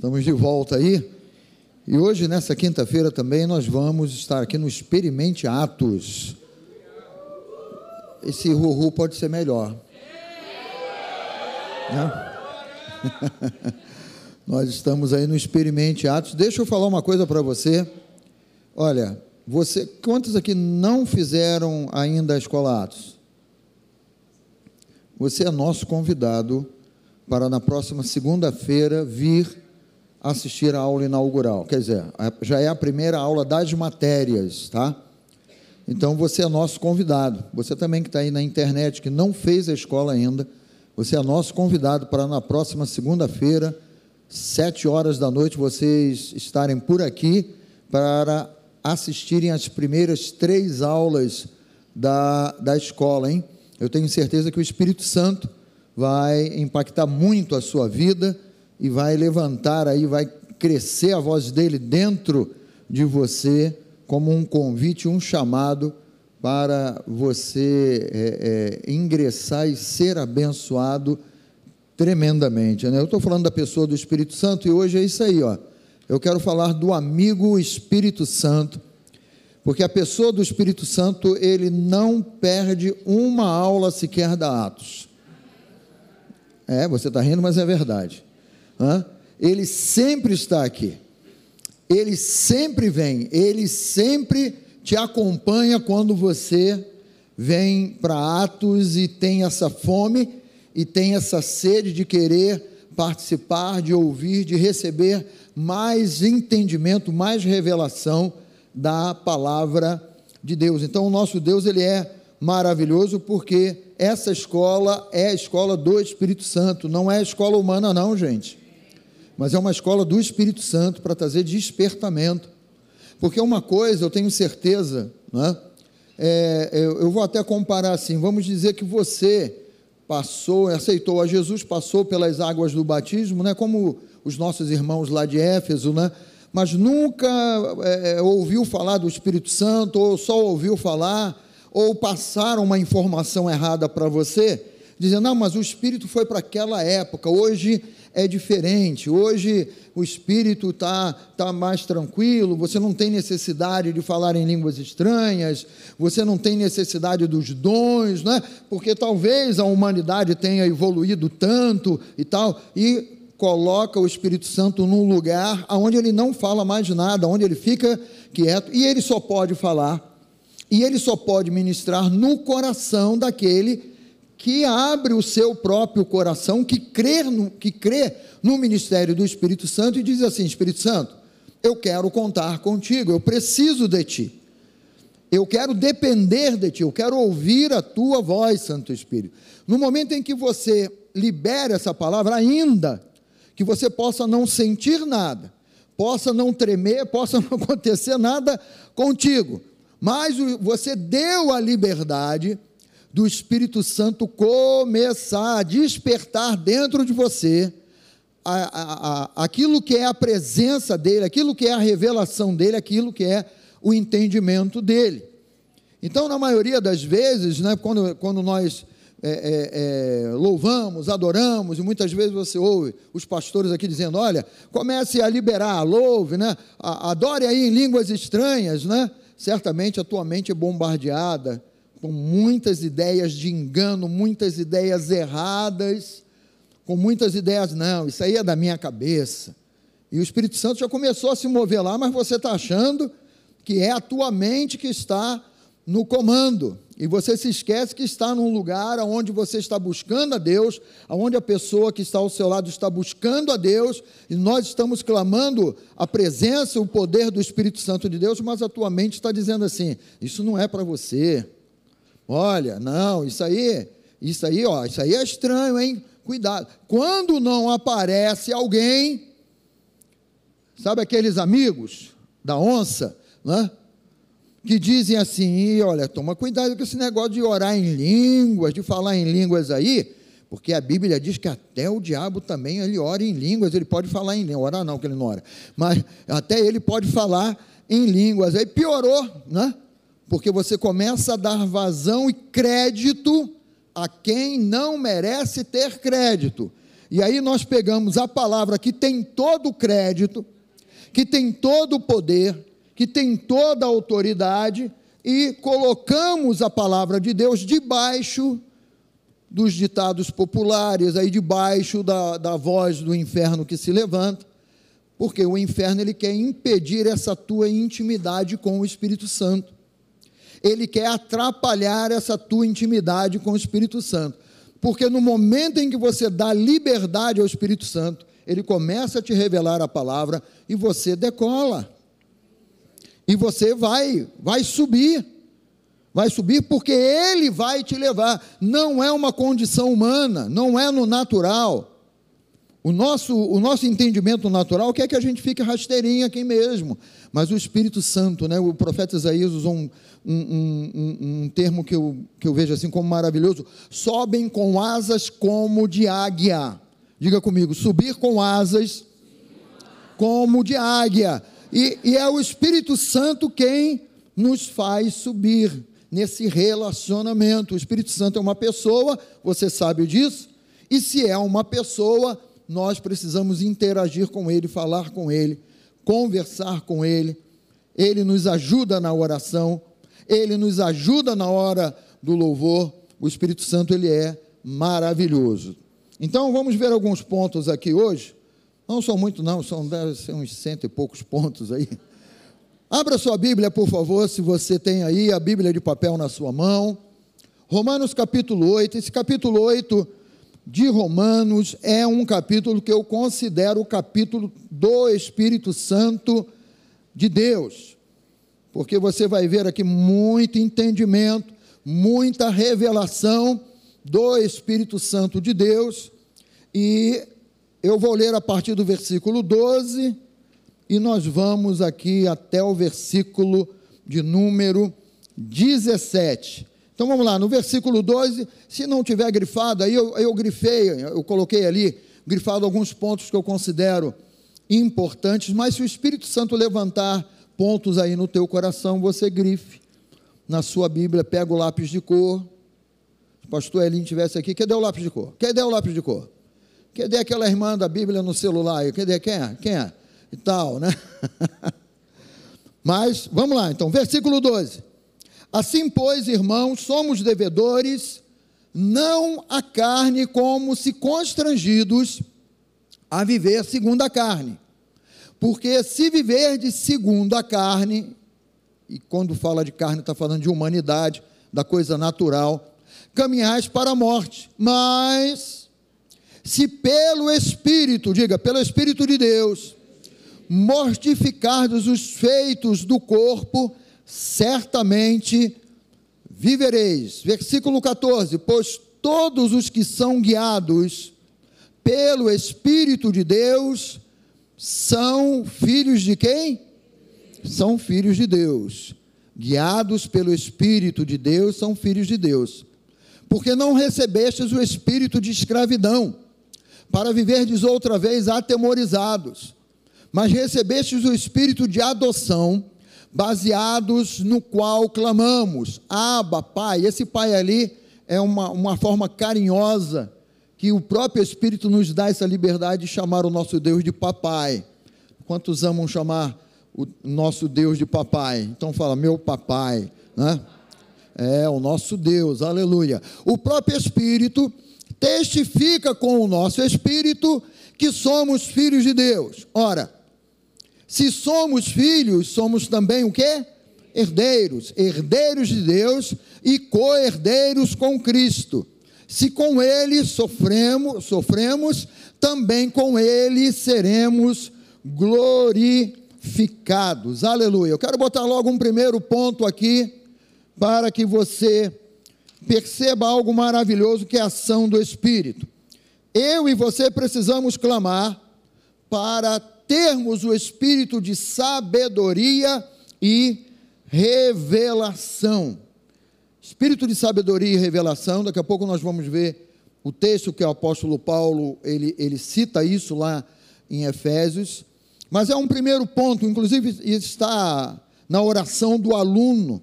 Estamos de volta aí. E hoje, nessa quinta-feira também, nós vamos estar aqui no Experimente Atos. Esse ruhu pode ser melhor. Né? nós estamos aí no Experimente Atos. Deixa eu falar uma coisa para você. Olha, você, quantos aqui não fizeram ainda a Escola Atos? Você é nosso convidado para na próxima segunda-feira vir assistir a aula inaugural. Quer dizer, já é a primeira aula das matérias, tá? Então você é nosso convidado. Você também que está aí na internet, que não fez a escola ainda, você é nosso convidado para na próxima segunda-feira, sete horas da noite, vocês estarem por aqui para assistirem as primeiras três aulas da, da escola, hein? Eu tenho certeza que o Espírito Santo vai impactar muito a sua vida e vai levantar aí, vai crescer a voz dele dentro de você como um convite, um chamado para você é, é, ingressar e ser abençoado tremendamente. Né? Eu estou falando da pessoa do Espírito Santo e hoje é isso aí, ó. Eu quero falar do amigo Espírito Santo, porque a pessoa do Espírito Santo ele não perde uma aula sequer da Atos. É, você está rindo, mas é verdade. Ele sempre está aqui. Ele sempre vem. Ele sempre te acompanha quando você vem para Atos e tem essa fome e tem essa sede de querer participar, de ouvir, de receber mais entendimento, mais revelação da palavra de Deus. Então, o nosso Deus, ele é maravilhoso porque essa escola é a escola do Espírito Santo, não é a escola humana, não, gente. Mas é uma escola do Espírito Santo para trazer despertamento. Porque uma coisa eu tenho certeza, né? É, eu, eu vou até comparar assim: vamos dizer que você passou, aceitou a Jesus, passou pelas águas do batismo, né? como os nossos irmãos lá de Éfeso, né? mas nunca é, ouviu falar do Espírito Santo, ou só ouviu falar ou passaram uma informação errada para você, dizendo: não, mas o espírito foi para aquela época, hoje é diferente, hoje o espírito está tá mais tranquilo, você não tem necessidade de falar em línguas estranhas, você não tem necessidade dos dons, né? porque talvez a humanidade tenha evoluído tanto e tal, e coloca o Espírito Santo num lugar onde ele não fala mais nada, onde ele fica quieto, e ele só pode falar e ele só pode ministrar no coração daquele que abre o seu próprio coração, que crê no, que crê no ministério do Espírito Santo e diz assim: Espírito Santo, eu quero contar contigo, eu preciso de ti. Eu quero depender de ti, eu quero ouvir a tua voz, Santo Espírito. No momento em que você libera essa palavra, ainda que você possa não sentir nada, possa não tremer, possa não acontecer nada contigo, mas você deu a liberdade do Espírito Santo começar a despertar dentro de você a, a, a, aquilo que é a presença dele, aquilo que é a revelação dele, aquilo que é o entendimento dele. Então, na maioria das vezes, né, quando, quando nós é, é, é, louvamos, adoramos, e muitas vezes você ouve os pastores aqui dizendo: olha, comece a liberar, louve, né, adore aí em línguas estranhas, né? certamente a tua mente é bombardeada com muitas ideias de engano, muitas ideias erradas, com muitas ideias, não, isso aí é da minha cabeça. E o Espírito Santo já começou a se mover lá, mas você está achando que é a tua mente que está no comando. E você se esquece que está num lugar onde você está buscando a Deus, onde a pessoa que está ao seu lado está buscando a Deus, e nós estamos clamando a presença, o poder do Espírito Santo de Deus, mas a tua mente está dizendo assim: isso não é para você. Olha, não, isso aí, isso aí, ó, isso aí é estranho, hein? Cuidado. Quando não aparece alguém, sabe aqueles amigos da onça, né? que dizem assim: olha, toma cuidado com esse negócio de orar em línguas, de falar em línguas aí, porque a Bíblia diz que até o diabo também ele ora em línguas, ele pode falar em línguas, orar não, que ele não ora, mas até ele pode falar em línguas. Aí piorou, né? Porque você começa a dar vazão e crédito a quem não merece ter crédito. E aí nós pegamos a palavra que tem todo o crédito, que tem todo o poder, que tem toda a autoridade, e colocamos a palavra de Deus debaixo dos ditados populares, aí debaixo da, da voz do inferno que se levanta, porque o inferno ele quer impedir essa tua intimidade com o Espírito Santo. Ele quer atrapalhar essa tua intimidade com o Espírito Santo. Porque no momento em que você dá liberdade ao Espírito Santo, ele começa a te revelar a palavra e você decola. E você vai, vai subir. Vai subir porque ele vai te levar. Não é uma condição humana, não é no natural. O nosso, o nosso entendimento natural quer que a gente fique rasteirinho aqui mesmo. Mas o Espírito Santo, né, o profeta Isaías usou um, um, um, um, termo que eu, que eu vejo assim como maravilhoso: sobem com asas como de águia. Diga comigo, subir com asas como de águia. E, e é o Espírito Santo quem nos faz subir nesse relacionamento. O Espírito Santo é uma pessoa, você sabe disso, e se é uma pessoa, nós precisamos interagir com Ele, falar com Ele, conversar com Ele. Ele nos ajuda na oração, Ele nos ajuda na hora do louvor. O Espírito Santo, Ele é maravilhoso. Então, vamos ver alguns pontos aqui hoje. Não são muito, não, são uns cento e poucos pontos aí. Abra sua Bíblia, por favor, se você tem aí a Bíblia de papel na sua mão. Romanos capítulo 8. Esse capítulo 8 de Romanos é um capítulo que eu considero o capítulo do Espírito Santo de Deus, porque você vai ver aqui muito entendimento, muita revelação do Espírito Santo de Deus, e eu vou ler a partir do versículo 12, e nós vamos aqui até o versículo de número 17. Então vamos lá, no versículo 12, se não tiver grifado, aí eu, eu grifei, eu coloquei ali, grifado alguns pontos que eu considero importantes, mas se o Espírito Santo levantar pontos aí no teu coração, você grife na sua Bíblia, pega o lápis de cor. Se o pastor Elinho estivesse aqui, cadê o lápis de cor? Cadê o lápis de cor? Cadê aquela irmã da Bíblia no celular? Cadê quem é? Quem é? E tal, né? Mas vamos lá, então, versículo 12. Assim, pois, irmãos, somos devedores, não a carne, como se constrangidos a viver segundo a carne. Porque se viver de segundo a carne, e quando fala de carne, está falando de humanidade, da coisa natural, caminhais para a morte. Mas, se pelo Espírito, diga, pelo Espírito de Deus, mortificardes os feitos do corpo, certamente vivereis. Versículo 14: Pois todos os que são guiados pelo Espírito de Deus são filhos de quem? São filhos de Deus. Guiados pelo Espírito de Deus são filhos de Deus. Porque não recebestes o espírito de escravidão, para viverdes outra vez atemorizados, mas recebestes o espírito de adoção, baseados no qual clamamos, Abba, Pai. Esse Pai ali é uma, uma forma carinhosa que o próprio Espírito nos dá essa liberdade de chamar o nosso Deus de Papai. Quantos amam chamar o nosso Deus de Papai? Então fala, meu Papai, né? É o nosso Deus, aleluia. O próprio Espírito testifica com o nosso Espírito que somos filhos de Deus. Ora, se somos filhos, somos também o quê? Herdeiros, herdeiros de Deus e co-herdeiros com Cristo. Se com ele sofremos, sofremos, também com ele seremos glorificados. Aleluia. Eu quero botar logo um primeiro ponto aqui para que você perceba algo maravilhoso que é a ação do Espírito. Eu e você precisamos clamar para termos o espírito de sabedoria e revelação. Espírito de sabedoria e revelação, daqui a pouco nós vamos ver o texto que o apóstolo Paulo, ele, ele cita isso lá em Efésios, mas é um primeiro ponto, inclusive está na oração do aluno,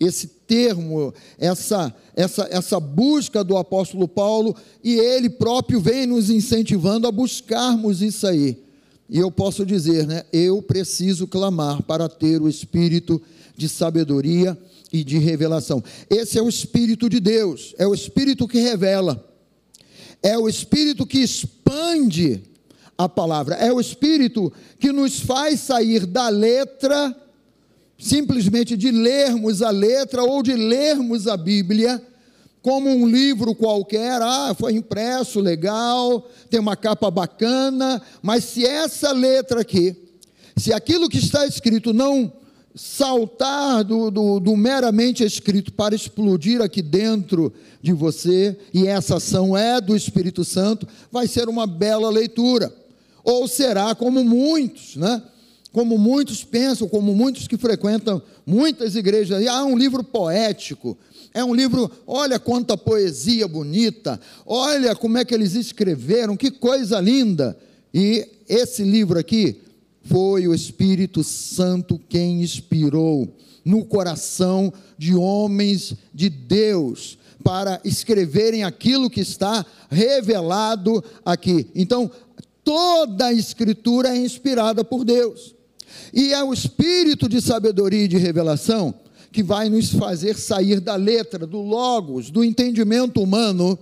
esse termo, essa, essa, essa busca do apóstolo Paulo, e ele próprio vem nos incentivando a buscarmos isso aí. E eu posso dizer, né? Eu preciso clamar para ter o espírito de sabedoria e de revelação. Esse é o espírito de Deus, é o espírito que revela. É o espírito que expande a palavra, é o espírito que nos faz sair da letra simplesmente de lermos a letra ou de lermos a Bíblia como um livro qualquer, ah, foi impresso, legal, tem uma capa bacana, mas se essa letra aqui, se aquilo que está escrito não saltar do, do, do, meramente escrito para explodir aqui dentro de você, e essa ação é do Espírito Santo, vai ser uma bela leitura. Ou será como muitos, né? como muitos pensam, como muitos que frequentam muitas igrejas, ah, um livro poético, é um livro, olha quanta poesia bonita, olha como é que eles escreveram, que coisa linda. E esse livro aqui foi o Espírito Santo quem inspirou no coração de homens de Deus para escreverem aquilo que está revelado aqui. Então, toda a escritura é inspirada por Deus. E é o espírito de sabedoria e de revelação que vai nos fazer sair da letra, do logos, do entendimento humano,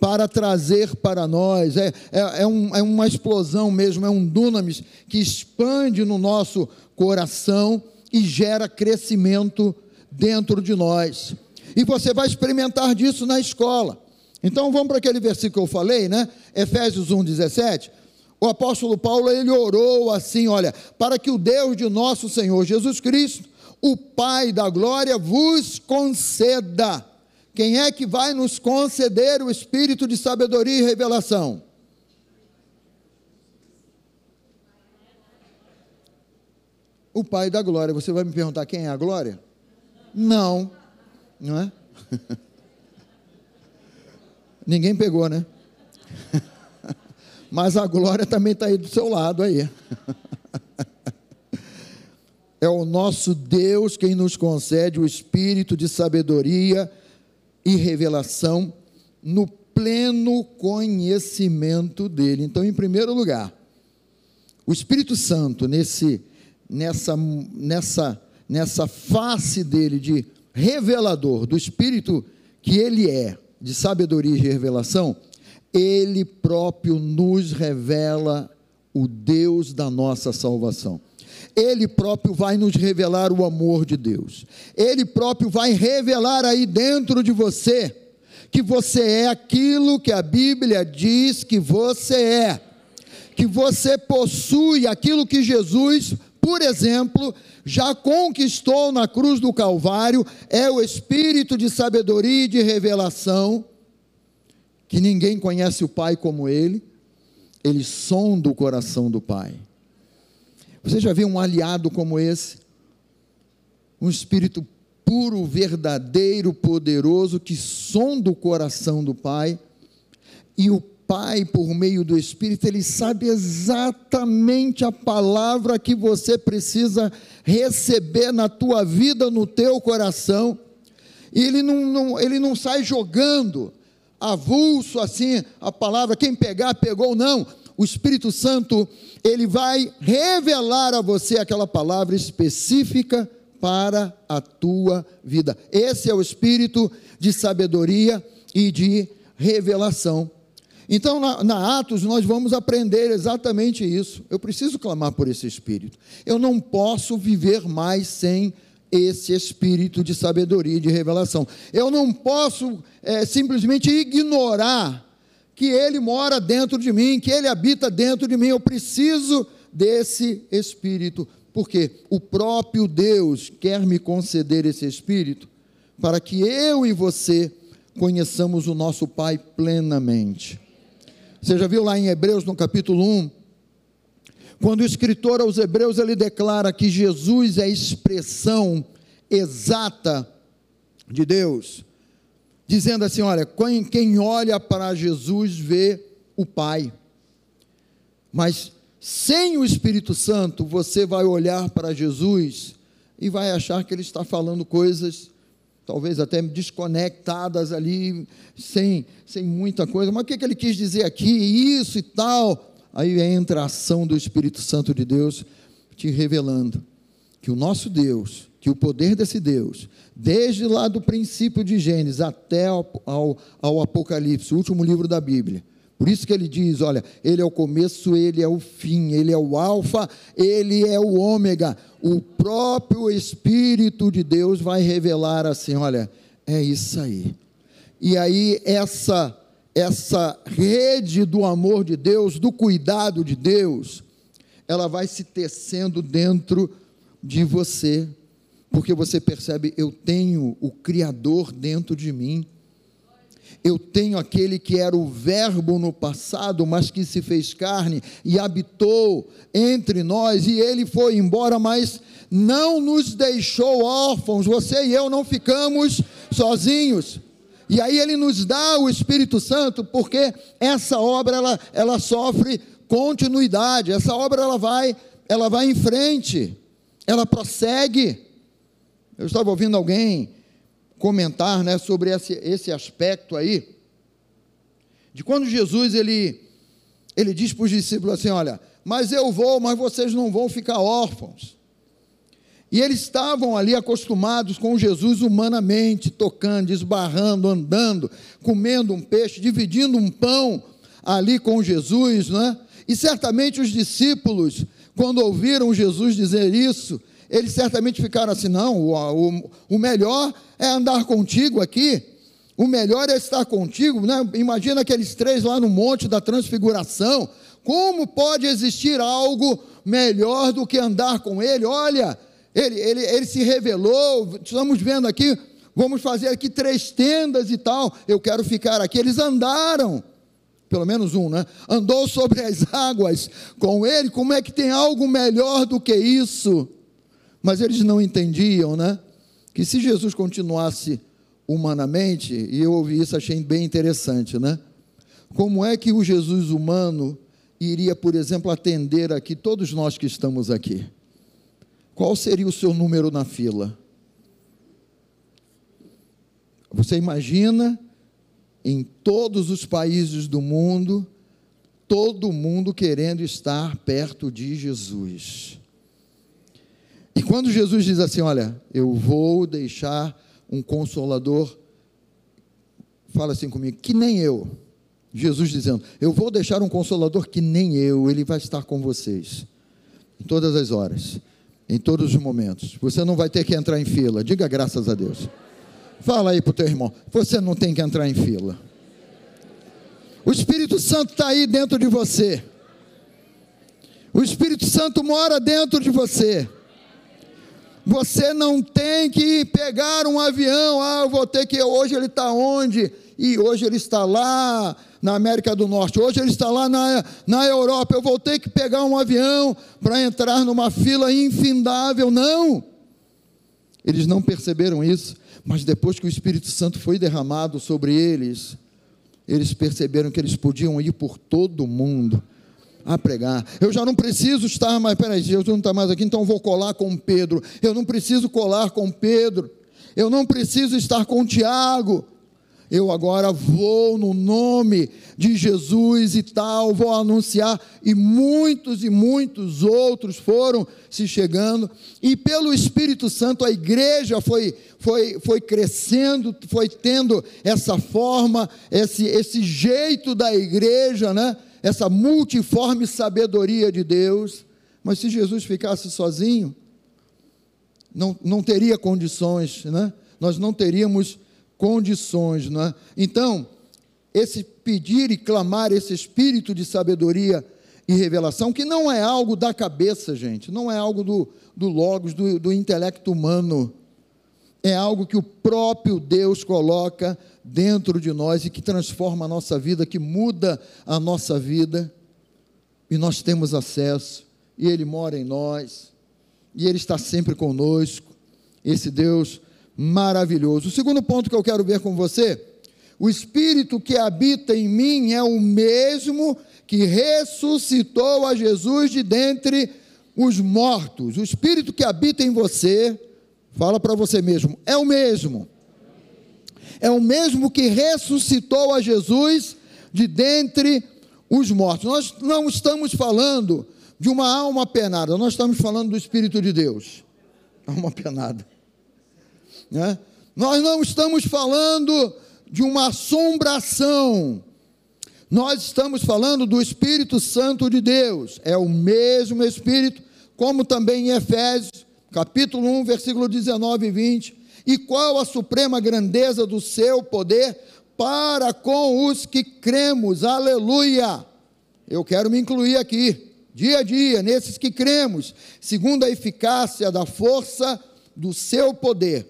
para trazer para nós. É, é, é, um, é uma explosão mesmo, é um dunamis que expande no nosso coração e gera crescimento dentro de nós. E você vai experimentar disso na escola. Então vamos para aquele versículo que eu falei, né? Efésios 1:17 o apóstolo Paulo ele orou assim, olha, para que o Deus de nosso Senhor Jesus Cristo, o Pai da glória, vos conceda. Quem é que vai nos conceder o espírito de sabedoria e revelação? O Pai da glória. Você vai me perguntar quem é a glória? Não, não é? Ninguém pegou, né? mas a glória também está aí do seu lado aí. É o nosso Deus quem nos concede o espírito de sabedoria e revelação no pleno conhecimento dele. Então, em primeiro lugar, o Espírito Santo nesse nessa nessa nessa face dele de revelador do espírito que ele é, de sabedoria e revelação, ele próprio nos revela o Deus da nossa salvação. Ele próprio vai nos revelar o amor de Deus. Ele próprio vai revelar aí dentro de você que você é aquilo que a Bíblia diz que você é. Que você possui aquilo que Jesus, por exemplo, já conquistou na cruz do Calvário, é o espírito de sabedoria e de revelação que ninguém conhece o Pai como Ele, ele sonda o coração do Pai. Você já viu um aliado como esse? Um espírito puro, verdadeiro, poderoso, que sonda o coração do Pai, e o Pai, por meio do Espírito, ele sabe exatamente a palavra que você precisa receber na tua vida, no teu coração. E ele não, não, ele não sai jogando, avulso assim a palavra, quem pegar, pegou, não. O Espírito Santo, ele vai revelar a você aquela palavra específica para a tua vida. Esse é o espírito de sabedoria e de revelação. Então, na, na, Atos, nós vamos aprender exatamente isso. Eu preciso clamar por esse espírito. Eu não posso viver mais sem esse espírito de sabedoria e de revelação. Eu não posso é, simplesmente ignorar que ele mora dentro de mim, que ele habita dentro de mim. Eu preciso desse espírito, porque o próprio Deus quer me conceder esse espírito para que eu e você conheçamos o nosso Pai plenamente. Você já viu lá em Hebreus, no capítulo 1, quando o escritor aos Hebreus ele declara que Jesus é a expressão exata de Deus, dizendo assim: olha, quem olha para Jesus vê o Pai, mas sem o Espírito Santo você vai olhar para Jesus e vai achar que ele está falando coisas talvez até desconectadas ali, sem, sem muita coisa. Mas o que, que ele quis dizer aqui? Isso e tal. Aí entra a ação do Espírito Santo de Deus te revelando que o nosso Deus, que o poder desse Deus, desde lá do princípio de Gênesis até ao, ao, ao Apocalipse, o último livro da Bíblia, por isso que ele diz: olha, ele é o começo, ele é o fim, ele é o Alfa, ele é o Ômega. O próprio Espírito de Deus vai revelar assim: olha, é isso aí. E aí, essa, essa rede do amor de Deus, do cuidado de Deus, ela vai se tecendo dentro de você, porque você percebe: eu tenho o Criador dentro de mim eu tenho aquele que era o Verbo no passado, mas que se fez carne e habitou entre nós, e ele foi embora, mas não nos deixou órfãos, você e eu não ficamos sozinhos. E aí ele nos dá o Espírito Santo, porque essa obra ela, ela sofre continuidade, essa obra ela vai, ela vai em frente, ela prossegue. Eu estava ouvindo alguém comentar né, sobre esse, esse aspecto aí, de quando Jesus ele, ele diz para os discípulos assim: Olha, mas eu vou, mas vocês não vão ficar órfãos. E eles estavam ali acostumados com Jesus humanamente, tocando, esbarrando, andando, comendo um peixe, dividindo um pão ali com Jesus, né? E certamente os discípulos, quando ouviram Jesus dizer isso, eles certamente ficaram assim: não, o, o, o melhor é andar contigo aqui, o melhor é estar contigo. Né? Imagina aqueles três lá no Monte da Transfiguração. Como pode existir algo melhor do que andar com Ele? Olha, ele, ele, ele se revelou, estamos vendo aqui, vamos fazer aqui três tendas e tal. Eu quero ficar aqui. Eles andaram pelo menos um, né? Andou sobre as águas com ele, como é que tem algo melhor do que isso? Mas eles não entendiam, né? Que se Jesus continuasse humanamente, e eu ouvi isso, achei bem interessante, né? Como é que o Jesus humano iria, por exemplo, atender aqui todos nós que estamos aqui? Qual seria o seu número na fila? Você imagina em todos os países do mundo, todo mundo querendo estar perto de Jesus. E quando Jesus diz assim: Olha, eu vou deixar um consolador, fala assim comigo, que nem eu. Jesus dizendo: Eu vou deixar um consolador que nem eu, ele vai estar com vocês, em todas as horas, em todos os momentos. Você não vai ter que entrar em fila, diga graças a Deus. Fala aí para o teu irmão: Você não tem que entrar em fila. O Espírito Santo está aí dentro de você. O Espírito Santo mora dentro de você. Você não tem que pegar um avião, ah, eu vou ter que, hoje ele está onde? E hoje ele está lá na América do Norte, hoje ele está lá na, na Europa, eu vou ter que pegar um avião para entrar numa fila infindável. Não! Eles não perceberam isso, mas depois que o Espírito Santo foi derramado sobre eles, eles perceberam que eles podiam ir por todo o mundo a pregar. Eu já não preciso estar mais, peraí, Jesus não está mais aqui, então vou colar com Pedro. Eu não preciso colar com Pedro. Eu não preciso estar com Tiago. Eu agora vou no nome de Jesus e tal, vou anunciar. E muitos e muitos outros foram se chegando. E pelo Espírito Santo a igreja foi, foi, foi crescendo, foi tendo essa forma, esse, esse jeito da igreja, né? Essa multiforme sabedoria de Deus, mas se Jesus ficasse sozinho, não, não teria condições, né? nós não teríamos condições. Né? Então, esse pedir e clamar esse espírito de sabedoria e revelação, que não é algo da cabeça, gente, não é algo do, do logos, do, do intelecto humano, é algo que o próprio Deus coloca dentro de nós e que transforma a nossa vida, que muda a nossa vida, e nós temos acesso, e Ele mora em nós, e Ele está sempre conosco, esse Deus maravilhoso. O segundo ponto que eu quero ver com você, o Espírito que habita em mim é o mesmo que ressuscitou a Jesus de dentre os mortos. O Espírito que habita em você, fala para você mesmo, é o mesmo é o mesmo que ressuscitou a Jesus de dentre os mortos. Nós não estamos falando de uma alma penada, nós estamos falando do Espírito de Deus. Alma penada. Né? Nós não estamos falando de uma assombração. Nós estamos falando do Espírito Santo de Deus. É o mesmo Espírito, como também em Efésios, capítulo 1, versículo 19 e 20. E qual a suprema grandeza do seu poder para com os que cremos. Aleluia! Eu quero me incluir aqui, dia a dia, nesses que cremos, segundo a eficácia da força do seu poder,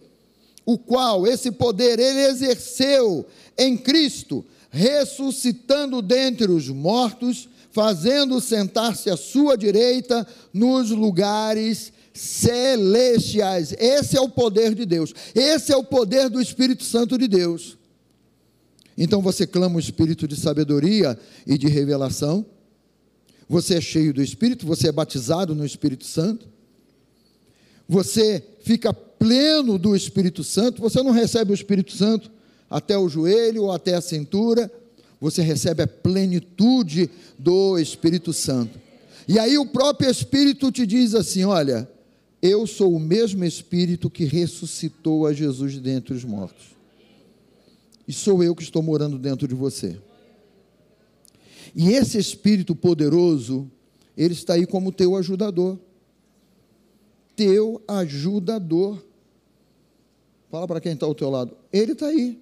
o qual esse poder ele exerceu em Cristo, ressuscitando dentre os mortos, fazendo sentar-se à sua direita nos lugares celestiais. Esse é o poder de Deus. Esse é o poder do Espírito Santo de Deus. Então você clama o espírito de sabedoria e de revelação. Você é cheio do Espírito, você é batizado no Espírito Santo. Você fica pleno do Espírito Santo. Você não recebe o Espírito Santo até o joelho ou até a cintura. Você recebe a plenitude do Espírito Santo. E aí o próprio Espírito te diz assim: olha, eu sou o mesmo Espírito que ressuscitou a Jesus dentre os mortos e sou eu que estou morando dentro de você. E esse Espírito poderoso, ele está aí como teu ajudador. Teu ajudador. Fala para quem está ao teu lado. Ele está aí.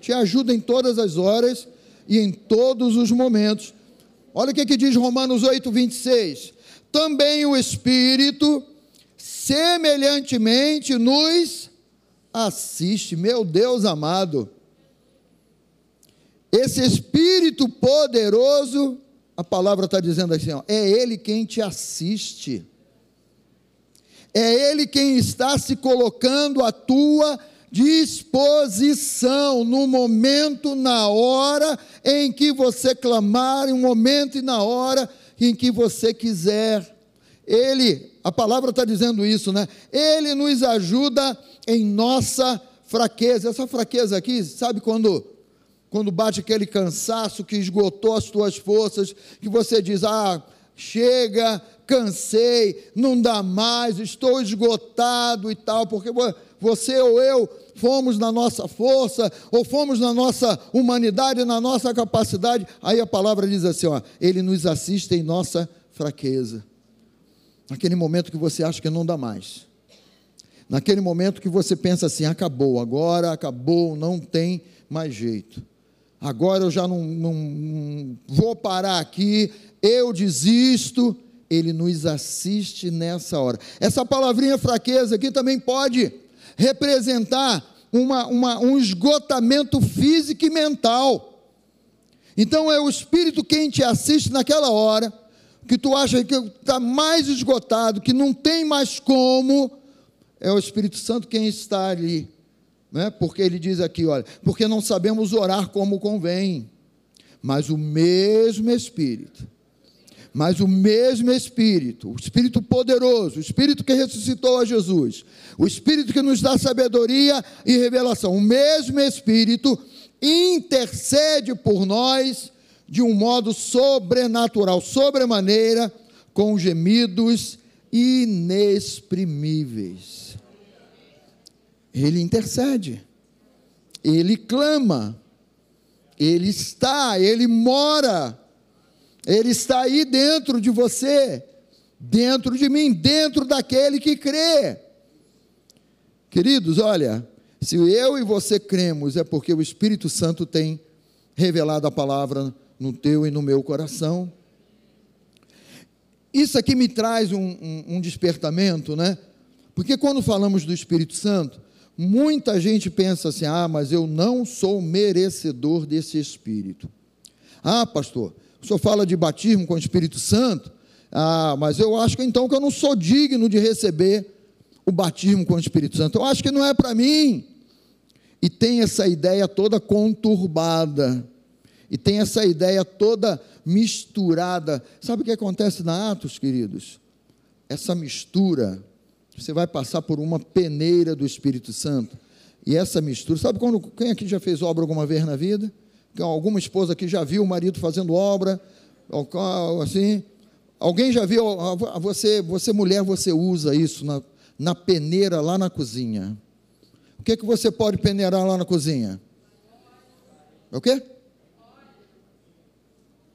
Te ajuda em todas as horas e em todos os momentos. Olha o que, que diz Romanos 8, 26. Também o Espírito, semelhantemente, nos assiste. Meu Deus amado. Esse Espírito poderoso, a palavra está dizendo assim: ó, é Ele quem te assiste, é Ele quem está se colocando à tua disposição no momento, na hora em que você clamar, um momento e na hora em que você quiser. Ele, a palavra está dizendo isso, né? Ele nos ajuda em nossa fraqueza. Essa fraqueza aqui, sabe quando quando bate aquele cansaço que esgotou as tuas forças, que você diz: ah, chega, cansei, não dá mais, estou esgotado e tal, porque você ou eu fomos na nossa força, ou fomos na nossa humanidade, na nossa capacidade. Aí a palavra diz assim: ó, Ele nos assiste em nossa fraqueza. Naquele momento que você acha que não dá mais. Naquele momento que você pensa assim: acabou, agora acabou, não tem mais jeito agora eu já não, não, vou parar aqui, eu desisto. Ele nos assiste nessa hora. Essa palavrinha fraqueza aqui também pode representar uma, uma, um esgotamento físico e mental. Então é o Espírito quem te assiste naquela hora, que tu acha que está mais esgotado, que não tem mais como, é o Espírito Santo quem está ali né? porque ele diz aqui: olha, porque não sabemos orar como convém, mas o mesmo Espírito, mas o mesmo Espírito, o Espírito poderoso, o Espírito que ressuscitou a Jesus, o Espírito que nos dá sabedoria e revelação, o mesmo Espírito intercede por nós de um modo sobrenatural, sobremaneira, com gemidos inexprimíveis. Ele intercede, ele clama, ele está, ele mora, ele está aí dentro de você, dentro de mim, dentro daquele que crê. Queridos, olha, se eu e você cremos, é porque o Espírito Santo tem revelado a palavra no teu e no meu coração. Isso aqui me traz um, um, um despertamento, né? Porque quando falamos do Espírito Santo, Muita gente pensa assim: ah, mas eu não sou merecedor desse Espírito. Ah, pastor, o senhor fala de batismo com o Espírito Santo? Ah, mas eu acho que então que eu não sou digno de receber o batismo com o Espírito Santo. Eu acho que não é para mim. E tem essa ideia toda conturbada. E tem essa ideia toda misturada. Sabe o que acontece na Atos, queridos? Essa mistura você vai passar por uma peneira do Espírito Santo. E essa mistura, sabe quando quem aqui já fez obra alguma vez na vida? Alguma esposa aqui já viu o marido fazendo obra, assim? Alguém já viu? Você, você mulher, você usa isso na, na peneira lá na cozinha. O que, que você pode peneirar lá na cozinha? É o quê?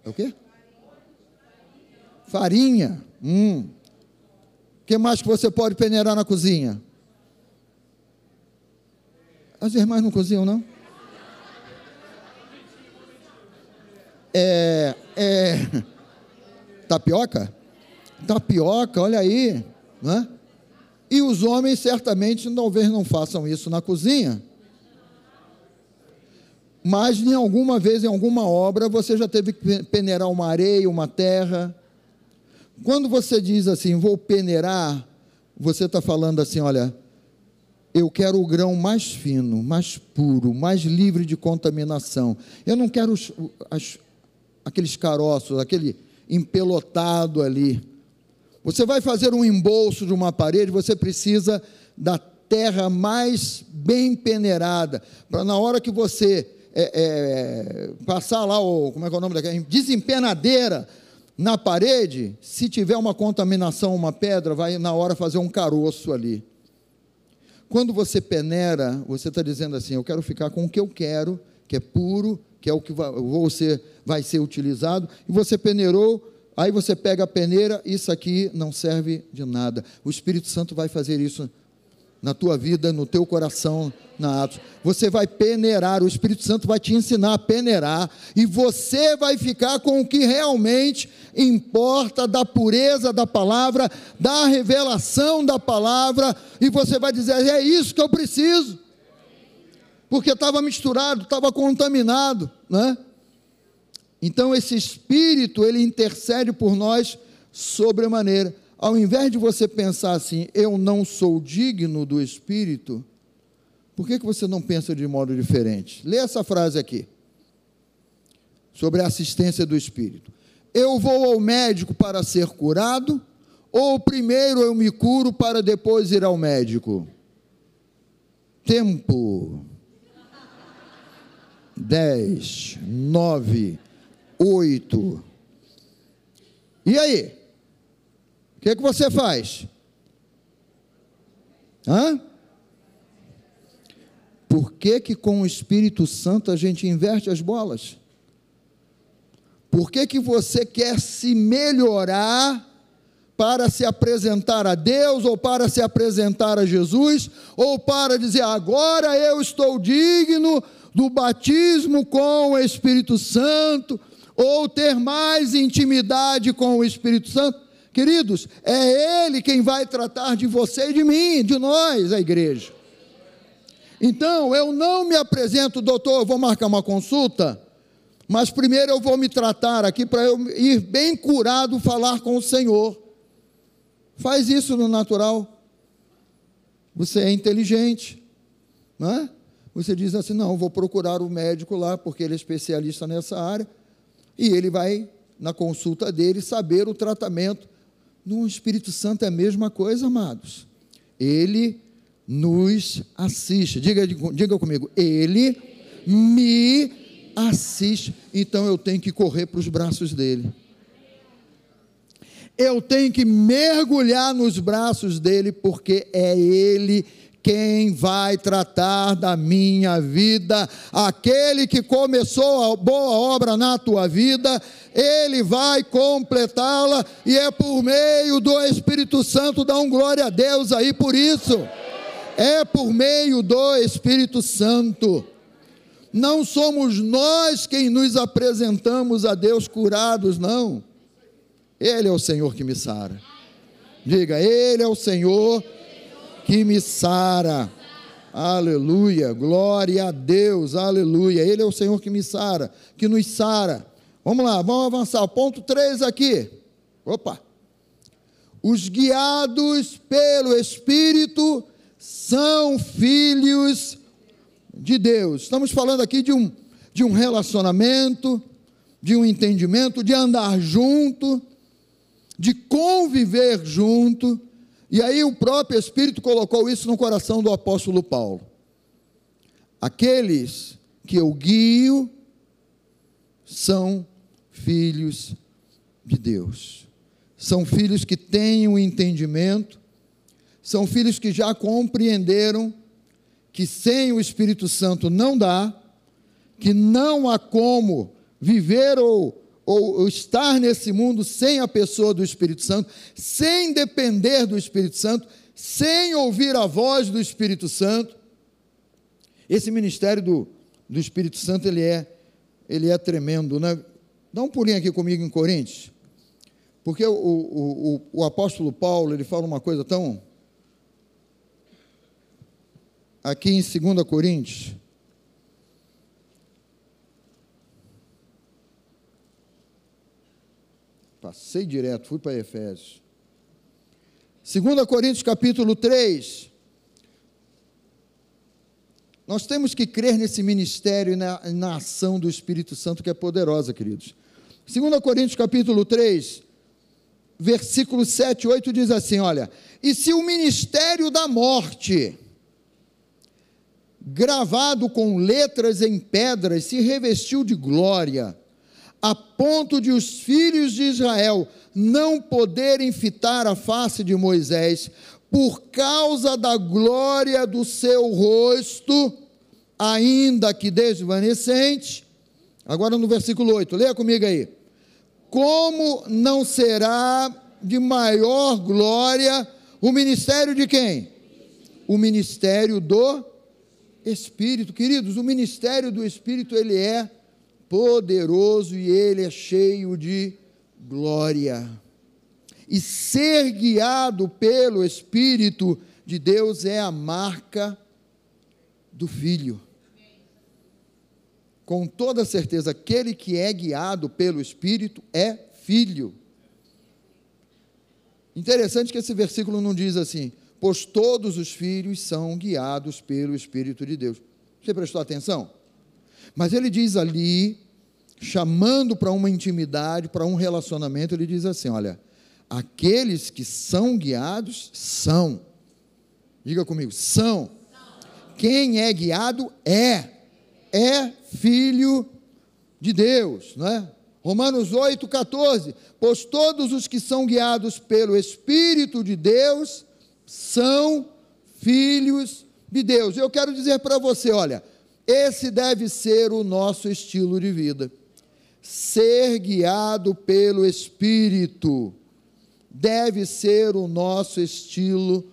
É o quê? Farinha. Hum. O que mais que você pode peneirar na cozinha? As irmãs não cozinham, não? É, é, tapioca? Tapioca, olha aí. Né? E os homens certamente talvez não façam isso na cozinha. Mas em alguma vez, em alguma obra, você já teve que peneirar uma areia, uma terra. Quando você diz assim, vou peneirar, você está falando assim, olha, eu quero o grão mais fino, mais puro, mais livre de contaminação. Eu não quero os, as, aqueles caroços, aquele empelotado ali. Você vai fazer um embolso de uma parede, você precisa da terra mais bem peneirada, para na hora que você é, é, passar lá, o, como é que é o nome daquela? Desempenadeira na parede, se tiver uma contaminação, uma pedra, vai na hora fazer um caroço ali. Quando você peneira, você está dizendo assim: eu quero ficar com o que eu quero, que é puro, que é o que vai, ser, vai ser utilizado, e você peneirou, aí você pega a peneira, isso aqui não serve de nada. O Espírito Santo vai fazer isso na tua vida, no teu coração, na Atos. Você vai peneirar, o Espírito Santo vai te ensinar a peneirar, e você vai ficar com o que realmente importa da pureza da palavra, da revelação da palavra, e você vai dizer: é isso que eu preciso, porque estava misturado, estava contaminado, né? Então esse Espírito, ele intercede por nós sobremaneira ao invés de você pensar assim, eu não sou digno do Espírito, por que, que você não pensa de modo diferente? Lê essa frase aqui, sobre a assistência do Espírito. Eu vou ao médico para ser curado, ou primeiro eu me curo para depois ir ao médico? Tempo. Dez, nove, oito. E aí? O que, é que você faz? Hã? Por que, que com o Espírito Santo a gente inverte as bolas? Por que, que você quer se melhorar para se apresentar a Deus, ou para se apresentar a Jesus, ou para dizer agora eu estou digno do batismo com o Espírito Santo, ou ter mais intimidade com o Espírito Santo? Queridos, é Ele quem vai tratar de você e de mim, de nós, a igreja. Então, eu não me apresento, doutor, eu vou marcar uma consulta, mas primeiro eu vou me tratar aqui para eu ir bem curado falar com o Senhor. Faz isso no natural. Você é inteligente, não é? Você diz assim: não, vou procurar o médico lá, porque ele é especialista nessa área, e ele vai, na consulta dele, saber o tratamento no Espírito Santo é a mesma coisa, amados. Ele nos assiste. Diga, diga comigo, ele me assiste. Então eu tenho que correr para os braços dele. Eu tenho que mergulhar nos braços dele, porque é ele quem vai tratar da minha vida. Aquele que começou a boa obra na tua vida, ele vai completá-la, e é por meio do Espírito Santo. Dá um glória a Deus aí por isso. É por meio do Espírito Santo. Não somos nós quem nos apresentamos a Deus curados, não. Ele é o Senhor que me sara. Diga, Ele é o Senhor que me sara. Aleluia, glória a Deus, aleluia. Ele é o Senhor que me sara, que nos sara. Vamos lá, vamos avançar. Ponto 3 aqui. Opa. Os guiados pelo Espírito são filhos de Deus. Estamos falando aqui de um, de um relacionamento, de um entendimento, de andar junto, de conviver junto. E aí o próprio Espírito colocou isso no coração do apóstolo Paulo. Aqueles que eu guio são filhos de Deus. São filhos que têm o um entendimento, são filhos que já compreenderam que sem o Espírito Santo não dá, que não há como viver ou, ou, estar nesse mundo sem a pessoa do Espírito Santo, sem depender do Espírito Santo, sem ouvir a voz do Espírito Santo. Esse ministério do, do Espírito Santo, ele é, ele é tremendo, né? Dá um pulinho aqui comigo em Coríntios, porque o, o, o, o apóstolo Paulo, ele fala uma coisa tão... Aqui em 2 Coríntios, Passei direto, fui para Efésios. 2 Coríntios capítulo 3. Nós temos que crer nesse ministério e na, na ação do Espírito Santo que é poderosa, queridos. 2 Coríntios capítulo 3, versículo 7 e 8 diz assim: olha, e se o ministério da morte, gravado com letras em pedras, se revestiu de glória, a ponto de os filhos de Israel não poderem fitar a face de Moisés, por causa da glória do seu rosto, ainda que desvanecente. Agora no versículo 8, leia comigo aí. Como não será de maior glória o ministério de quem? O ministério do Espírito. Queridos, o ministério do Espírito, ele é poderoso e ele é cheio de glória. E ser guiado pelo Espírito de Deus é a marca do Filho. Com toda certeza, aquele que é guiado pelo Espírito é filho. Interessante que esse versículo não diz assim, pois todos os filhos são guiados pelo Espírito de Deus. Você prestou atenção? Mas ele diz ali, chamando para uma intimidade, para um relacionamento, ele diz assim: olha, aqueles que são guiados são. Diga comigo, são. Quem é guiado é. É filho de Deus, não é? Romanos 8, 14. Pois todos os que são guiados pelo Espírito de Deus são filhos de Deus. Eu quero dizer para você, olha, esse deve ser o nosso estilo de vida. Ser guiado pelo Espírito deve ser o nosso estilo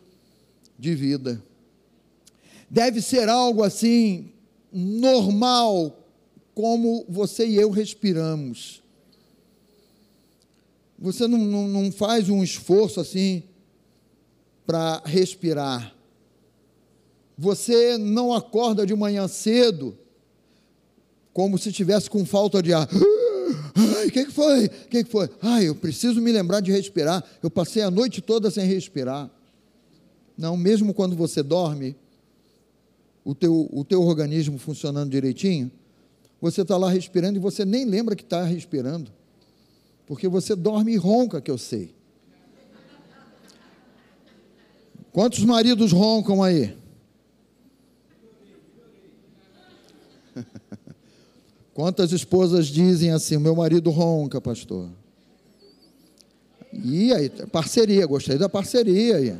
de vida. Deve ser algo assim normal, como você e eu respiramos. Você não, não, não faz um esforço assim para respirar. Você não acorda de manhã cedo como se tivesse com falta de ar. Ai, o que, que foi? O que, que foi? Ai, eu preciso me lembrar de respirar. Eu passei a noite toda sem respirar. Não, mesmo quando você dorme, o teu, o teu organismo funcionando direitinho, você está lá respirando e você nem lembra que está respirando. Porque você dorme e ronca, que eu sei. Quantos maridos roncam aí? Quantas esposas dizem assim: meu marido ronca, pastor? E aí, parceria, gostei da parceria aí.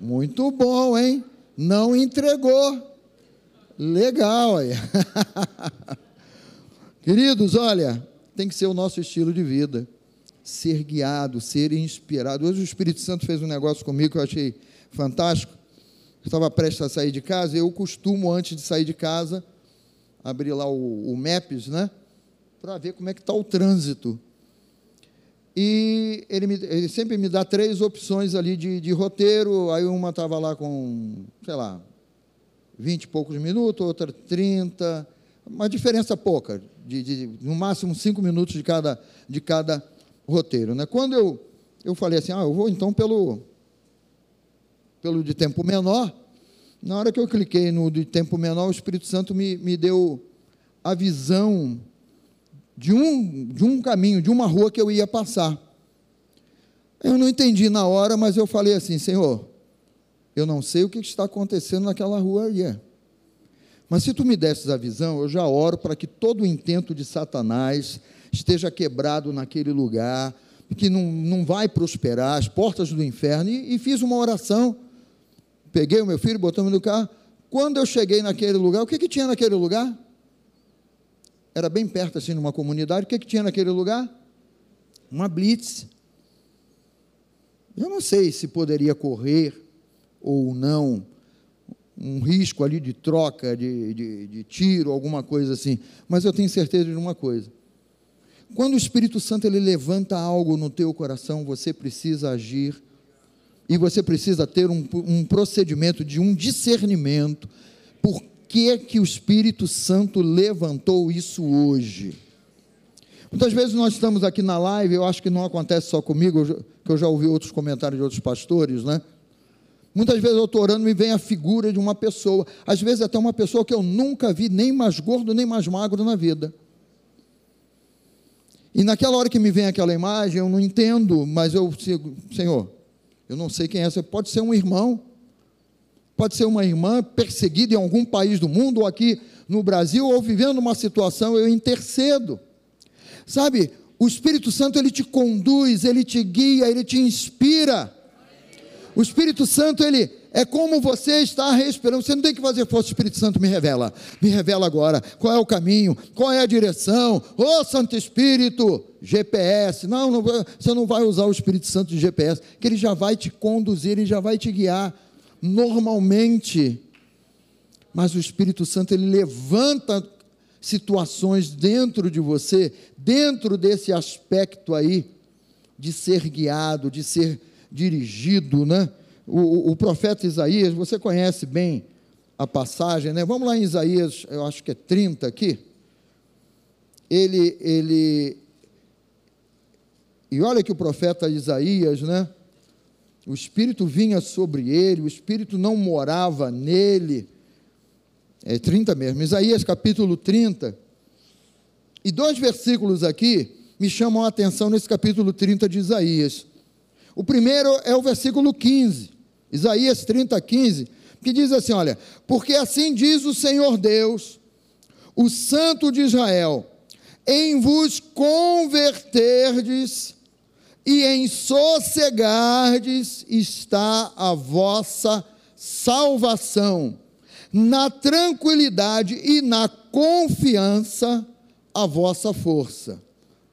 Muito bom, hein? Não entregou. Legal aí. Queridos, olha, tem que ser o nosso estilo de vida. Ser guiado, ser inspirado. Hoje o Espírito Santo fez um negócio comigo que eu achei fantástico. Eu estava prestes a sair de casa, eu costumo, antes de sair de casa, abrir lá o, o Maps, né? Para ver como é que está o trânsito. E ele, me, ele, sempre me dá três opções ali de, de roteiro. Aí uma estava lá com, sei lá, 20 e poucos minutos, outra 30, uma diferença pouca, de, de, no máximo cinco minutos de cada, de cada roteiro. Né? Quando eu, eu falei assim, ah, eu vou então pelo, pelo de tempo menor, na hora que eu cliquei no de tempo menor, o Espírito Santo me, me deu a visão de um, de um caminho, de uma rua que eu ia passar. Eu não entendi na hora, mas eu falei assim: Senhor, eu não sei o que está acontecendo naquela rua aí. Mas se tu me desses a visão, eu já oro para que todo o intento de Satanás esteja quebrado naquele lugar, que não, não vai prosperar, as portas do inferno. E, e fiz uma oração. Peguei o meu filho, botamos no carro. Quando eu cheguei naquele lugar, o que, que tinha naquele lugar? Era bem perto, assim, numa comunidade. O que, que tinha naquele lugar? Uma blitz. Eu não sei se poderia correr ou não um risco ali de troca, de, de, de, tiro, alguma coisa assim. Mas eu tenho certeza de uma coisa: quando o Espírito Santo ele levanta algo no teu coração, você precisa agir e você precisa ter um, um procedimento de um discernimento. Por que que o Espírito Santo levantou isso hoje? Muitas vezes nós estamos aqui na live, eu acho que não acontece só comigo, que eu já ouvi outros comentários de outros pastores, né? Muitas vezes eu estou orando e me vem a figura de uma pessoa, às vezes até uma pessoa que eu nunca vi, nem mais gordo, nem mais magro na vida. E naquela hora que me vem aquela imagem, eu não entendo, mas eu sigo, Senhor, eu não sei quem é, pode ser um irmão, pode ser uma irmã perseguida em algum país do mundo, ou aqui no Brasil, ou vivendo uma situação, eu intercedo. Sabe, o Espírito Santo ele te conduz, ele te guia, ele te inspira. O Espírito Santo, ele é como você está respirando. Você não tem que fazer força, o Espírito Santo me revela. Me revela agora qual é o caminho, qual é a direção. Ô oh, Santo Espírito, GPS. Não, não, você não vai usar o Espírito Santo de GPS, que ele já vai te conduzir, ele já vai te guiar normalmente. Mas o Espírito Santo ele levanta situações dentro de você, dentro desse aspecto aí de ser guiado, de ser dirigido, né? O, o, profeta Isaías, você conhece bem a passagem, né? Vamos lá em Isaías, eu acho que é 30 aqui. Ele, ele, e olha que o profeta Isaías, né? O Espírito vinha sobre ele, o Espírito não morava nele. É 30 mesmo, Isaías capítulo 30. E dois versículos aqui me chamam a atenção nesse capítulo 30 de Isaías. O primeiro é o versículo 15, Isaías 30, 15, que diz assim: Olha, porque assim diz o Senhor Deus, o Santo de Israel, em vos converterdes e em sossegardes está a vossa salvação, na tranquilidade e na confiança a vossa força.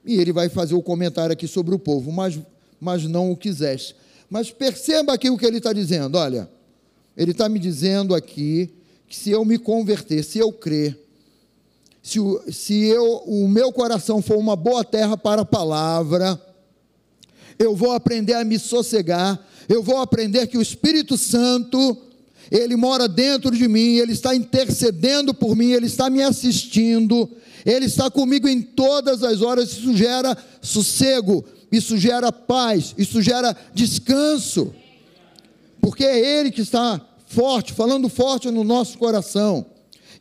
E ele vai fazer o comentário aqui sobre o povo, mas mas não o quiseste. Mas perceba aqui o que ele está dizendo: olha, ele está me dizendo aqui que se eu me converter, se eu crer, se, o, se eu, o meu coração for uma boa terra para a palavra, eu vou aprender a me sossegar, eu vou aprender que o Espírito Santo, ele mora dentro de mim, ele está intercedendo por mim, ele está me assistindo, ele está comigo em todas as horas, isso gera sossego, isso gera paz, isso gera descanso, porque é Ele que está forte, falando forte no nosso coração.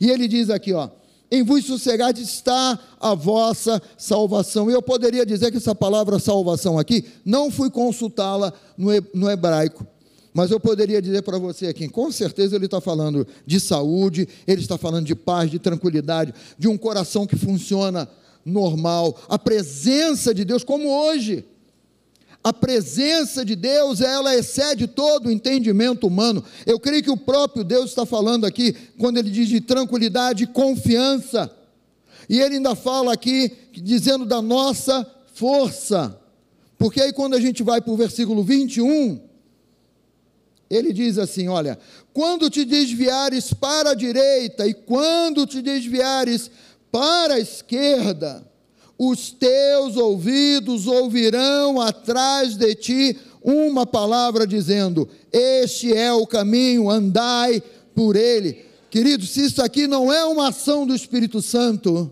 E Ele diz aqui, ó, em vos sossegar está a vossa salvação. Eu poderia dizer que essa palavra salvação aqui, não fui consultá-la no hebraico, mas eu poderia dizer para você aqui, com certeza ele está falando de saúde, ele está falando de paz, de tranquilidade, de um coração que funciona normal, a presença de Deus, como hoje. A presença de Deus, ela excede todo o entendimento humano. Eu creio que o próprio Deus está falando aqui, quando ele diz de tranquilidade e confiança. E ele ainda fala aqui, dizendo da nossa força. Porque aí, quando a gente vai para o versículo 21, ele diz assim: Olha, quando te desviares para a direita e quando te desviares para a esquerda, os teus ouvidos ouvirão atrás de ti uma palavra dizendo: Este é o caminho, andai por ele. Querido, se isso aqui não é uma ação do Espírito Santo,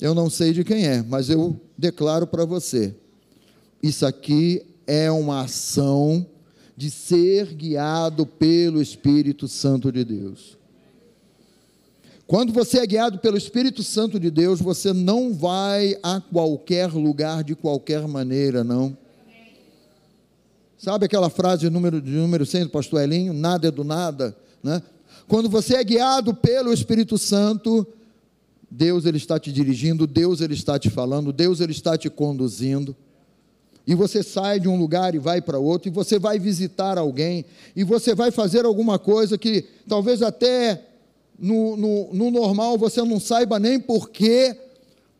eu não sei de quem é, mas eu declaro para você: isso aqui é uma ação de ser guiado pelo Espírito Santo de Deus. Quando você é guiado pelo Espírito Santo de Deus, você não vai a qualquer lugar de qualquer maneira, não. Sabe aquela frase número, de número 100 do pastor Elinho? Nada é do nada, né? Quando você é guiado pelo Espírito Santo, Deus ele está te dirigindo, Deus ele está te falando, Deus ele está te conduzindo. E você sai de um lugar e vai para outro, e você vai visitar alguém, e você vai fazer alguma coisa que talvez até no, no, no normal você não saiba nem porquê,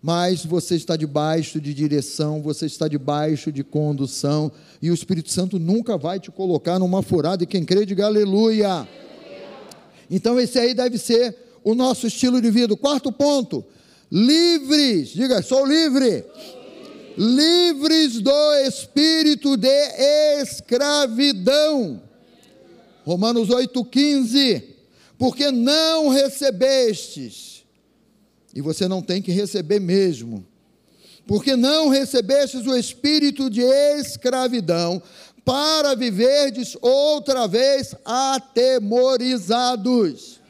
mas você está debaixo de direção, você está debaixo de condução, e o Espírito Santo nunca vai te colocar numa furada, e quem crê, diga aleluia. Então, esse aí deve ser o nosso estilo de vida. Quarto ponto: livres, diga, sou livre. Livres do espírito de escravidão. Romanos 8,15. Porque não recebestes e você não tem que receber mesmo. Porque não recebestes o espírito de escravidão para viverdes outra vez atemorizados.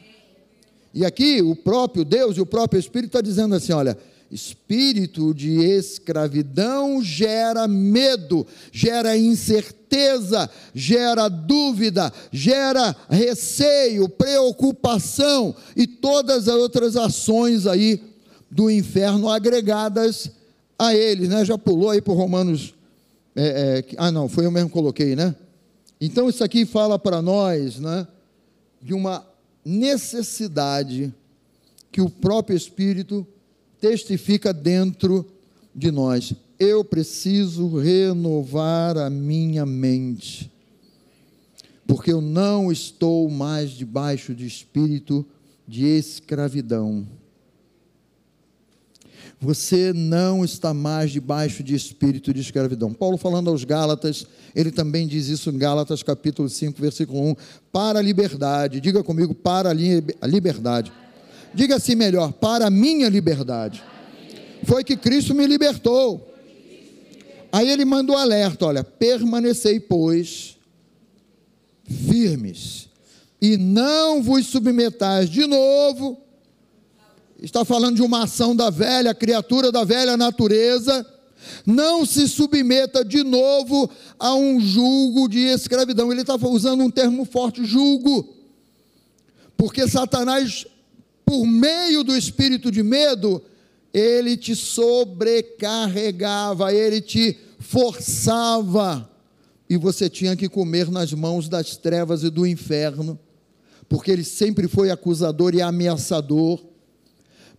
E aqui o próprio Deus e o próprio Espírito está dizendo assim: olha, espírito de escravidão gera medo, gera incerteza, gera dúvida, gera receio, preocupação e todas as outras ações aí do inferno agregadas a ele, né? Já pulou aí para Romanos. É, é, ah, não, foi eu mesmo que coloquei, né? Então isso aqui fala para nós, né? De uma necessidade que o próprio Espírito testifica dentro de nós. Eu preciso renovar a minha mente, porque eu não estou mais debaixo de espírito de escravidão. Você não está mais debaixo de espírito de escravidão. Paulo falando aos Gálatas, ele também diz isso em Gálatas capítulo 5, versículo 1, para a liberdade. Diga comigo, para a liberdade Diga assim melhor: para a minha liberdade. Foi que Cristo me libertou. Aí ele mandou alerta: olha, permanecei, pois, firmes, e não vos submetais de novo. Está falando de uma ação da velha criatura, da velha natureza. Não se submeta de novo a um julgo de escravidão. Ele estava usando um termo forte, julgo. Porque Satanás por meio do espírito de medo, ele te sobrecarregava, ele te forçava, e você tinha que comer nas mãos das trevas e do inferno, porque ele sempre foi acusador e ameaçador.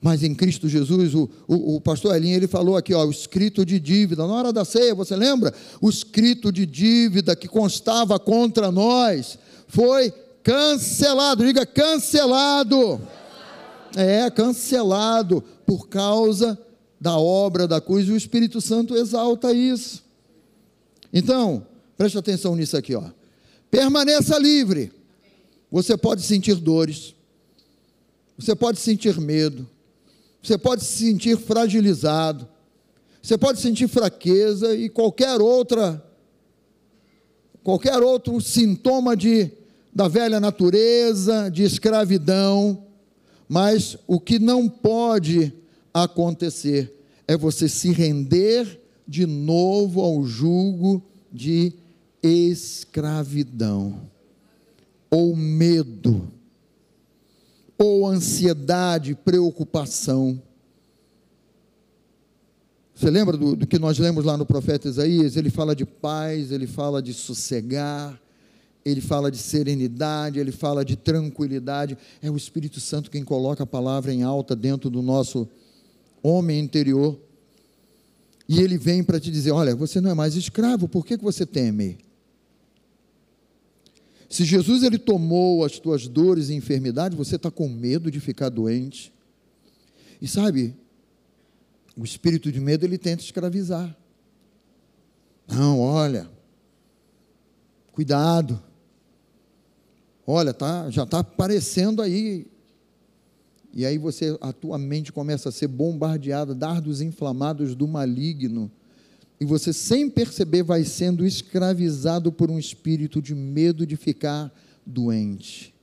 Mas em Cristo Jesus, o, o, o pastor Elinho, ele falou aqui, ó, o escrito de dívida, na hora da ceia, você lembra? O escrito de dívida que constava contra nós foi cancelado, diga cancelado é cancelado por causa da obra da cruz, e o Espírito Santo exalta isso. Então, preste atenção nisso aqui, ó. Permaneça livre. Você pode sentir dores, você pode sentir medo, você pode se sentir fragilizado, você pode sentir fraqueza e qualquer outra qualquer outro sintoma de da velha natureza, de escravidão, mas o que não pode acontecer é você se render de novo ao jugo de escravidão, ou medo, ou ansiedade, preocupação. Você lembra do, do, que nós lemos lá no profeta Isaías? Ele fala de paz, ele fala de sossegar, ele fala de serenidade, ele fala de tranquilidade. É o Espírito Santo quem coloca a palavra em alta dentro do nosso homem interior. E ele vem para te dizer: olha, você não é mais escravo, por que, que você teme? Se Jesus ele tomou as tuas dores e enfermidades, você está com medo de ficar doente. E sabe, o espírito de medo ele tenta escravizar. Não, olha, cuidado. Olha, tá, já está aparecendo aí. E aí você, a tua mente começa a ser bombardeada, dardos inflamados do maligno. E você, sem perceber, vai sendo escravizado por um espírito de medo de ficar doente,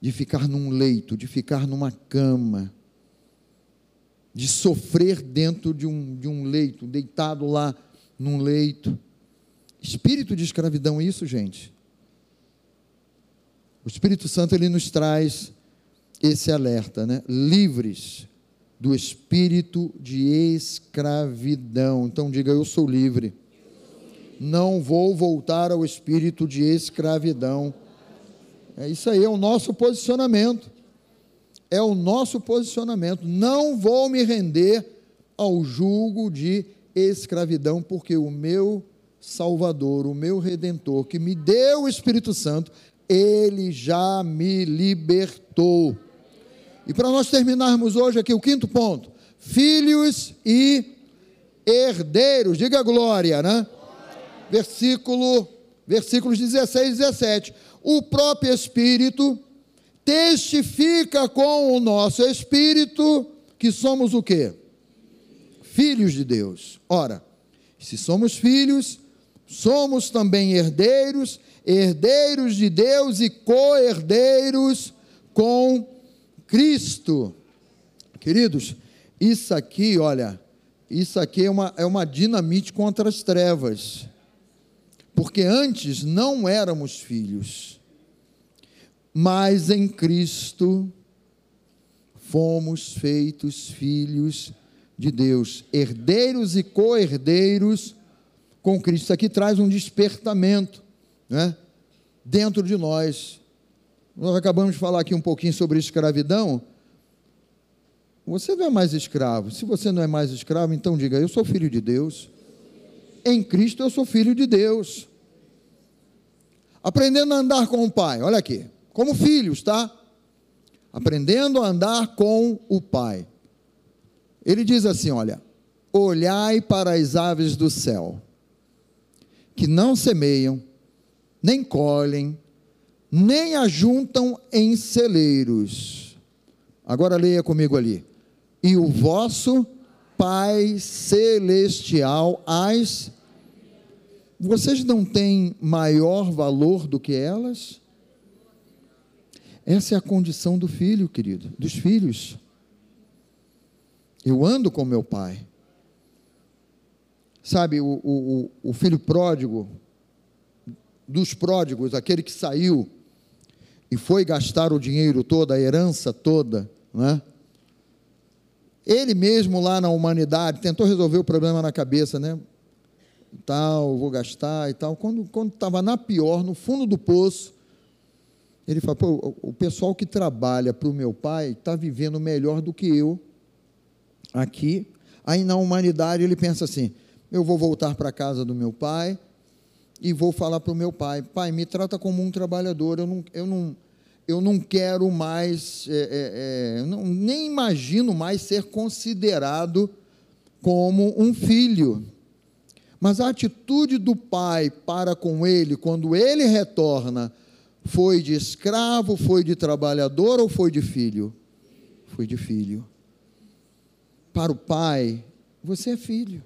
de ficar num leito, de ficar numa cama, de sofrer dentro de um, de um leito, deitado lá num leito. Espírito de escravidão, isso, gente. O Espírito Santo ele nos traz esse alerta, né? Livres do espírito de escravidão. Então diga eu sou livre. Não vou voltar ao espírito de escravidão. É isso aí é o nosso posicionamento. É o nosso posicionamento. Não vou me render ao julgo de escravidão, porque o meu Salvador, o meu Redentor, que me deu o Espírito Santo, ele já me libertou. E para nós terminarmos hoje aqui o quinto ponto: filhos e herdeiros, diga glória, né? Versículo, versículos 16 e 17. O próprio Espírito testifica com o nosso espírito que somos o quê? Filhos de Deus. Ora, se somos filhos, somos também herdeiros, herdeiros de Deus e co-herdeiros com Cristo. Queridos, isso aqui, olha, isso aqui é uma, é uma dinamite contra as trevas. Porque antes não éramos filhos, mas em Cristo fomos feitos filhos de Deus, herdeiros e co-herdeiros com Cristo. Isso aqui traz um despertamento né, dentro de nós. Nós acabamos de falar aqui um pouquinho sobre escravidão. Você não é mais escravo. Se você não é mais escravo, então diga: Eu sou filho de Deus. Em Cristo eu sou filho de Deus. Aprendendo a andar com o Pai, olha aqui, como filhos, tá? Aprendendo a andar com o Pai. Ele diz assim: Olha, olhai para as aves do céu, que não semeiam, nem colhem, nem ajuntam em celeiros. Agora leia comigo ali. E o vosso Pai celestial as vocês não têm maior valor do que elas? Essa é a condição do filho, querido, dos filhos. Eu ando com meu pai. Sabe, o, o, o filho pródigo, dos pródigos, aquele que saiu e foi gastar o dinheiro todo, a herança toda, né? Ele mesmo lá na humanidade tentou resolver o problema na cabeça, né? Tal, vou gastar e tal. Quando estava na pior, no fundo do poço, ele falou: Pô, o pessoal que trabalha para o meu pai está vivendo melhor do que eu aqui. Aí na humanidade ele pensa assim: eu vou voltar para a casa do meu pai, e vou falar para o meu pai: pai, me trata como um trabalhador, eu não, eu não, eu não quero mais, é, é, é, não, nem imagino mais ser considerado como um filho. Mas a atitude do pai para com ele, quando ele retorna, foi de escravo, foi de trabalhador ou foi de filho? Foi de filho. Para o pai, você é filho.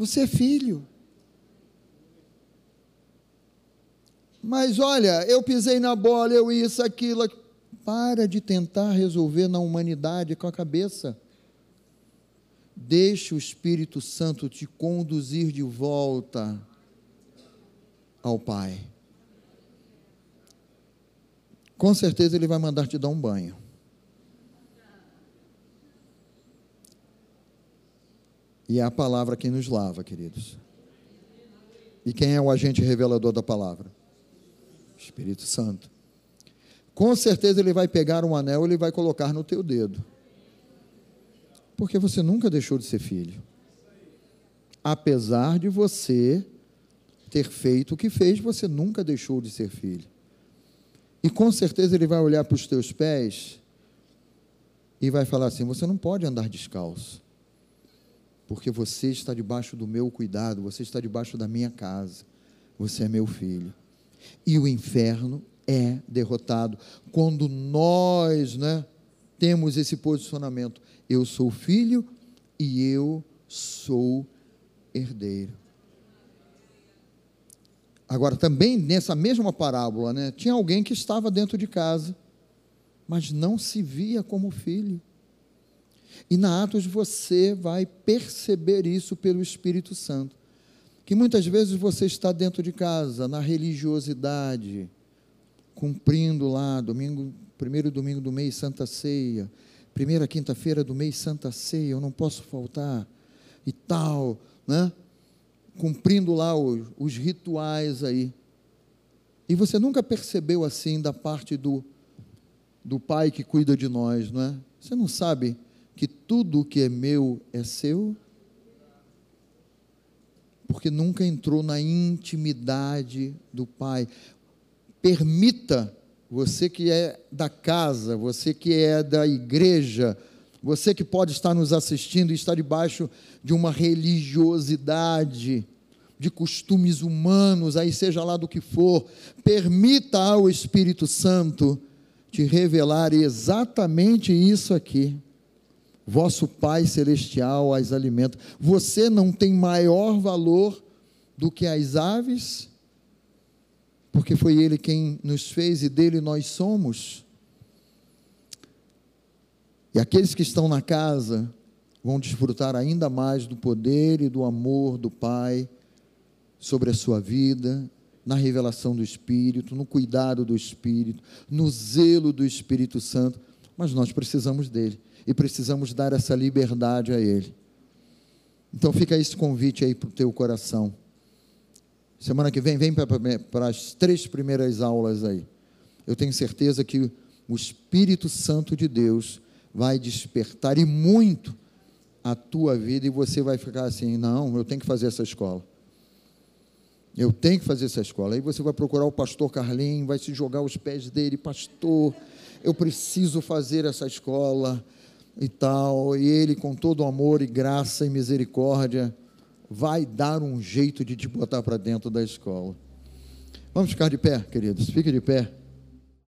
Você é filho. Mas olha, eu pisei na bola, eu isso, aquilo. Para de tentar resolver na humanidade com a cabeça. Deixe o Espírito Santo te conduzir de volta ao Pai. Com certeza Ele vai mandar te dar um banho. E é a palavra quem nos lava, queridos. E quem é o agente revelador da palavra? Espírito Santo. Com certeza ele vai pegar um anel e ele vai colocar no teu dedo. Porque você nunca deixou de ser filho. Apesar de você ter feito o que fez, você nunca deixou de ser filho. E com certeza ele vai olhar para os teus pés e vai falar assim: você não pode andar descalço, porque você está debaixo do meu cuidado, você está debaixo da minha casa, você é meu filho e o inferno é derrotado. Quando nós né, temos esse posicionamento, eu sou filho e eu sou herdeiro. Agora, também nessa mesma parábola, né, tinha alguém que estava dentro de casa, mas não se via como filho. E na Atos você vai perceber isso pelo Espírito Santo que muitas vezes você está dentro de casa, na religiosidade, cumprindo lá, domingo, primeiro domingo do mês, Santa Ceia, primeira quinta-feira do mês, Santa Ceia, eu não posso faltar, e tal, né? Cumprindo lá os, os rituais aí. E você nunca percebeu assim da parte do, do Pai que cuida de nós, não é? Você não sabe que tudo o que é meu é seu? Porque nunca entrou na intimidade do Pai. Permita, você que é da casa, você que é da igreja, você que pode estar nos assistindo e está debaixo de uma religiosidade, de costumes humanos, aí seja lá do que for, permita ao Espírito Santo te revelar exatamente isso aqui. Vosso Pai Celestial as alimenta. Você não tem maior valor do que as aves? porque foi Ele quem nos fez e dele nós somos. E aqueles que estão na casa vão desfrutar ainda mais do poder e do amor do Pai sobre a sua vida, na revelação do Espírito, no cuidado do Espírito, no zelo do Espírito Santo. Mas nós precisamos dele e precisamos dar essa liberdade a ele. Então fica esse convite aí para o teu coração. Semana que vem, vem para as três primeiras aulas aí. Eu tenho certeza que o Espírito Santo de Deus vai despertar e muito a tua vida e você vai ficar assim: não, eu tenho que fazer essa escola. Eu tenho que fazer essa escola. Aí você vai procurar o pastor Carlinhos, vai se jogar aos pés dele, pastor, eu preciso fazer essa escola e tal. E ele, com todo amor e graça e misericórdia, vai dar um jeito de te botar para dentro da escola. Vamos ficar de pé, queridos. Fique de pé.